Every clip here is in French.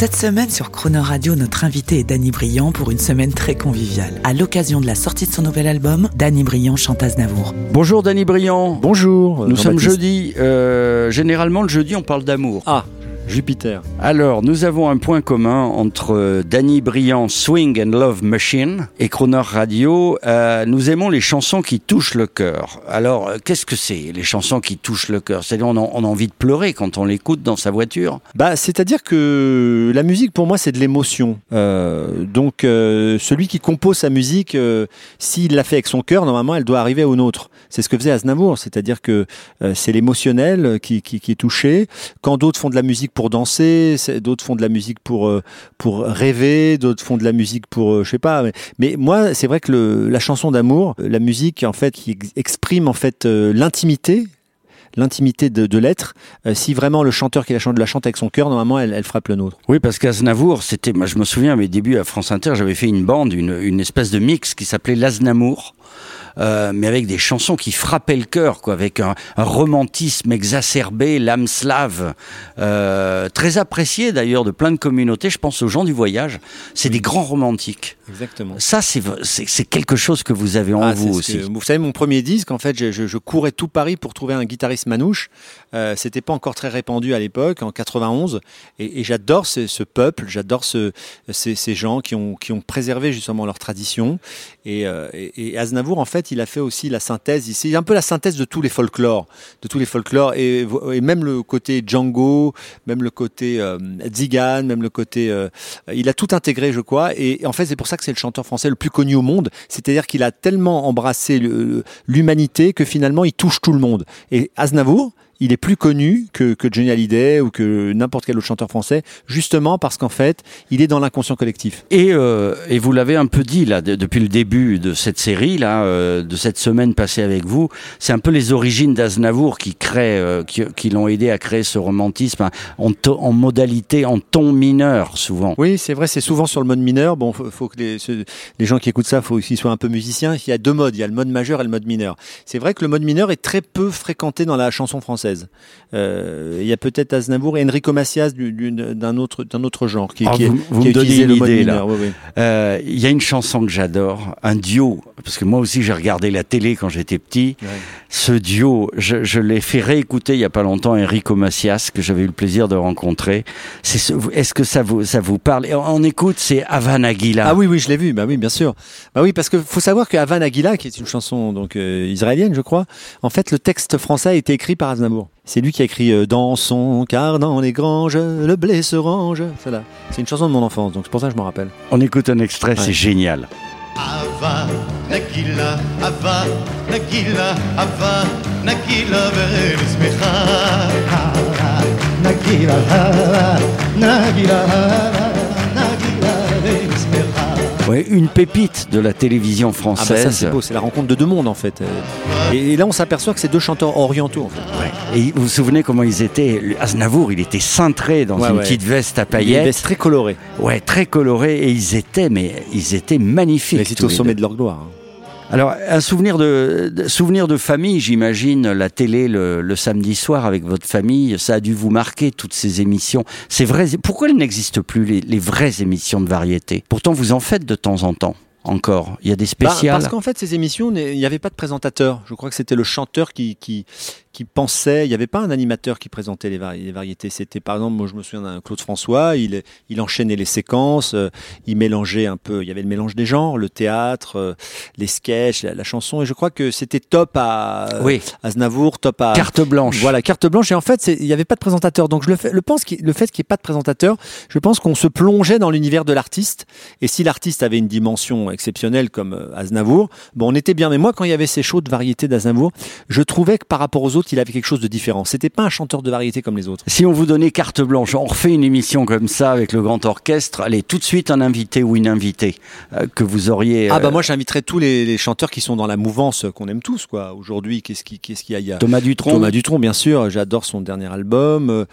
Cette semaine sur Croner Radio, notre invité est Danny Briand pour une semaine très conviviale. À l'occasion de la sortie de son nouvel album, Danny Briand chante Aznavour. Bonjour Danny Briand. Bonjour. Nous sommes jeudi. euh, généralement, le jeudi, on parle d'amour. Ah, Jupiter. Alors, nous avons un point commun entre euh, Danny Briand, Swing and Love Machine, et Croner Radio. Euh, nous aimons les chansons qui touchent le cœur. Alors, euh, qu'est-ce que c'est, les chansons qui touchent le cœur? C'est-à-dire, on, a- on a envie de pleurer quand on l'écoute dans sa voiture? Bah, c'est-à-dire que la musique pour moi c'est de l'émotion. Euh, donc euh, celui qui compose sa musique, euh, s'il l'a fait avec son cœur, normalement elle doit arriver au nôtre. C'est ce que faisait Aznavour, c'est-à-dire que euh, c'est l'émotionnel qui, qui, qui est touché. Quand d'autres font de la musique pour danser, c'est- d'autres font de la musique pour euh, pour rêver, d'autres font de la musique pour euh, je sais pas. Mais, moi c'est vrai que la chanson d'amour, la musique en fait qui ex- exprime en fait euh, l'intimité l'intimité de, l'être. Euh, si vraiment le chanteur qui la chante la chante avec son cœur, normalement, elle, elle frappe le nôtre. Oui, parce qu'Aznavour, c'était, moi je me souviens à mes débuts à France Inter, j'avais fait une bande, une, une espèce de mix qui s'appelait l'Aznamour. Euh, mais avec des chansons qui frappaient le cœur, quoi, avec un, un romantisme exacerbé, l'âme slave, euh, très apprécié d'ailleurs de plein de communautés. Je pense aux gens du voyage. C'est des grands romantiques. Exactement. Ça, c'est quelque chose que vous avez en Ah, vous aussi. que- vous savez, mon premier disque, en fait, je, je- je courais tout Paris pour trouver un guitariste manouche. Euh, C'était pas encore très répandu à l'époque, en 91. Et, et j'adore ce, ce peuple, j'adore ce, ces, ces gens qui ont, qui ont préservé justement leur tradition. Et, euh, et, et Aznavour, en fait, il a fait aussi la synthèse. C'est un peu la synthèse de tous les folklores, de tous les folklores, et, même le côté Django, même le côté euh, Zigan, même le côté. euh, il a tout intégré, je crois. Et, en fait, c'est pour ça que c'est le chanteur français le plus connu au monde. C'est-à-dire qu'il a tellement embrassé l'humanité que finalement, il touche tout le monde. Et Aznavour, il est plus connu que, que Johnny Hallyday ou que n'importe quel autre chanteur français, justement parce qu'en fait, il est dans l'inconscient collectif. Et, euh, et vous l'avez un peu dit là de- depuis le début de cette série là, euh, de cette semaine passée avec vous, c'est un peu les origines d'Aznavour qui créent, euh, qui, qui l'ont aidé à créer ce romantisme hein, en, en modalité, en ton mineur souvent. Oui, c'est vrai, c'est souvent sur le mode mineur. Bon, faut, faut que les, ceux- les gens qui écoutent ça, faut qu'ils soient un peu musiciens. Il y a deux modes, il y a le mode majeur et le mode mineur. C'est vrai que le mode mineur est très peu fréquenté dans la chanson française. Euh, il y a peut-être Aznavour et Enrico Macias du- du- d'un autre d'un autre genre qui, Ah, qui, vous- vous qui me a donnez une idée, là. mineur. Oui, oui. Euh, Il y a une chanson que j'adore, un duo, parce que moi aussi j'ai regardé la télé quand j'étais petit. Ouais. Ce duo, je, je l'ai fait réécouter il y a pas longtemps, Enrico Macias, que j'avais eu le plaisir de rencontrer. C'est ce- Est-ce que ça vous, ça vous parle? Et on, on écoute, c'est Havana Aguila. Ah oui, oui, je l'ai vu. Bah oui, bien sûr. Bah oui, parce que faut savoir que Havan Aguila, qui est une chanson donc euh, israélienne, je crois, en fait, le texte français a été écrit par Aznavour. C'est lui qui a écrit euh, Dans son car dans les granges, le blé se range. C'est une chanson de mon enfance, donc c'est pour ça que je m'en rappelle. On écoute un extrait, c'est génial. Ouais, une pépite de la télévision Ah bah ça française. c'est beau, c'est la rencontre de deux mondes en fait. Et, là on s'aperçoit que c'est deux chanteurs orientaux en fait. Ouais. Et vous vous souvenez comment ils étaient? Aznavour, il était cintré dans Ouais, une petite veste à paillettes. vestes très colorées. Ouais, très coloré et ils étaient, mais ils étaient magnifiques. Mais c'est au sommet de leur gloire. hein. Alors, un souvenir de, de- souvenir de famille, j'imagine, la télé le, le samedi soir avec votre famille, ça a dû vous marquer toutes ces émissions. C'est vrai. Pourquoi elles n'existent plus les, les vraies émissions de variété? Pourtant, vous en faites de temps en temps. Encore, il y a des Bah, spéciales. parce qu'en fait, ces émissions, il n'y avait pas de présentateur. Je crois que c'était le chanteur qui, qui, qui pensait. Il n'y avait pas un animateur qui présentait les, vari- les variétés. C'était par exemple, moi je me souviens d'un Claude François. Il, il enchaînait les séquences. euh, il mélangeait un peu. Il y avait le mélange des genres, le théâtre, euh, les sketchs, la, la chanson. Et je crois que c'était top à oui, Aznavour, top à carte blanche. Voilà, carte blanche. Et en fait, il n'y avait pas de présentateur. Donc, je le, fais, le, pense le fait qu'il n'y ait pas de présentateur, je pense qu'on se plongeait dans l'univers de l'artiste. Et si l'artiste avait une dimension exceptionnelle comme euh, Aznavour, bon, on était bien. Mais moi, quand il y avait ces shows de variété d'Aznavour, je trouvais que par rapport aux autres, qu'il avait quelque chose de différent. C'était pas un chanteur de variété comme les autres. Si on vous donnait carte blanche, on refait une émission comme ça avec le grand orchestre, allez tout de suite un invité ou une invitée euh, que vous auriez. Ah bah euh, moi j'inviterais tous les, les chanteurs qui sont dans la mouvance qu'on aime tous quoi. Aujourd'hui, qu'est-ce qui qu'est-ce qu'il y a, Il y a Thomas Dutronc. Thomas Dutronc, bien sûr. J'adore son dernier album. Euh,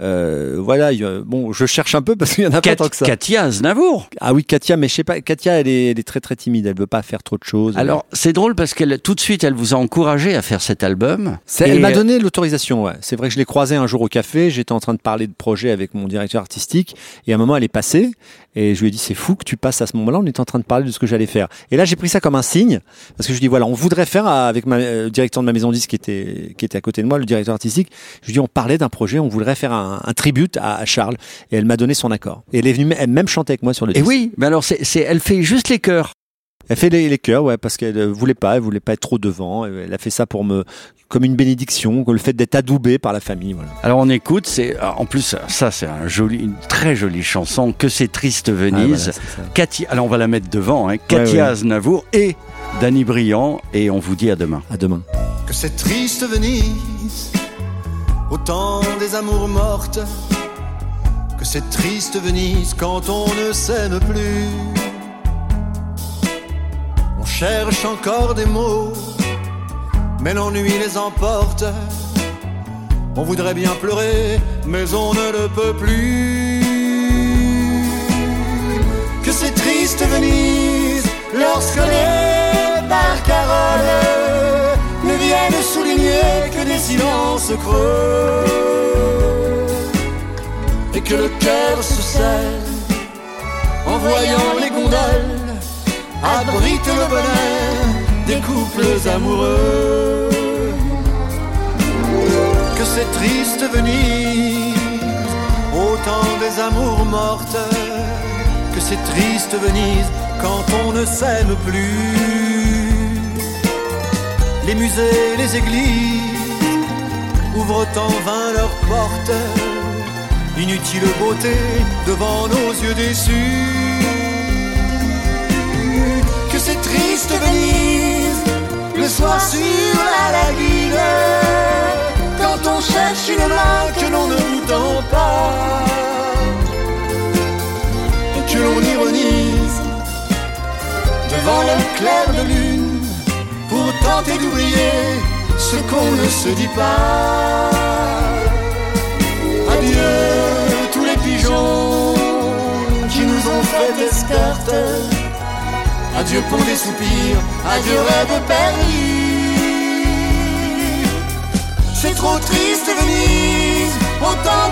euh, voilà. bon, je cherche un peu parce qu'il y en a Kat- pas tant que ça. Katia Aznavour. Ah oui, Katia, mais je sais pas. Katia, elle est, elle est très très timide. Elle veut pas faire trop de choses. Alors c'est drôle parce qu'elle tout de suite elle vous a encouragé à faire cet album. Elle m'a euh, donné l'autorisation. Ouais. C'est vrai que je l'ai croisée un jour au café. J'étais en train de parler de projet avec mon directeur artistique et à un moment elle est passée et je lui ai dit c'est fou que tu passes à ce moment-là. On était en train de parler de ce que j'allais faire. Et là j'ai pris ça comme un signe parce que je dis voilà on voudrait faire avec ma euh, directeur de ma maison disque qui était qui était à côté de moi, le directeur artistique. Je lui dis on parlait d'un projet, on voudrait faire un, un tribute à, à Charles et elle m'a donné son accord. Et elle est venue elle même chanter avec moi sur le Et disque. oui, mais alors c'est, c'est- elle fait juste les chœurs. Elle fait les, les chœurs, ouais, parce qu'elle euh, voulait pas, elle voulait pas être trop devant. Elle a fait ça pour me, comme une bénédiction, le fait d'être adoubé par la famille. Voilà. Alors on écoute, c'est en plus ça c'est un joli, une très jolie chanson que c'est triste Ah, voilà, Venise. c'est. Katia, alors on va la mettre devant, hein, Katia ouais. Aznavour et Danny Briand et on vous dit à demain. À demain. que cette triste Venise, au temps des amours mortes, que cette triste Venise quand on ne s'aime plus. Cherche encore des mots, mais l'ennui les emporte. On voudrait bien pleurer, mais on ne le peut plus. Que c'est triste Venise, lorsque les barcaroles ne viennent souligner que des silences creux. Et que le cœur se serre en voyant les gondoles abrite le bonheur des couples amoureux. Que c'est triste Venise, au temps des amours mortes, que c'est triste Venise quand on ne s'aime plus. Les musées, les églises ouvrent en vain leurs portes, inutile beauté devant nos yeux déçus. Triste Venise, le soir sur la lagune, quand on cherche une main que l'on ne tend pas, et que l'on ironise devant le clair de lune, pour tenter d'oublier ce qu'on ne se dit pas. Adieu tous les pigeons qui nous ont fait escorte. Adieu pour les soupirs, adieu rêve perdu. C'est trop triste Venise, au temps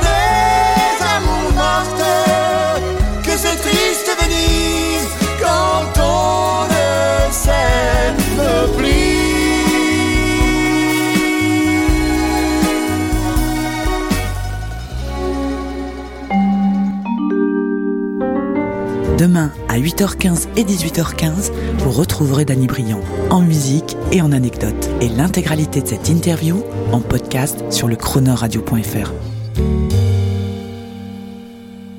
Demain à 8h15 et 18h15, vous retrouverez Danny Briand en musique et en anecdotes. Et l'intégralité de cette interview en podcast sur le chronoradio.fr.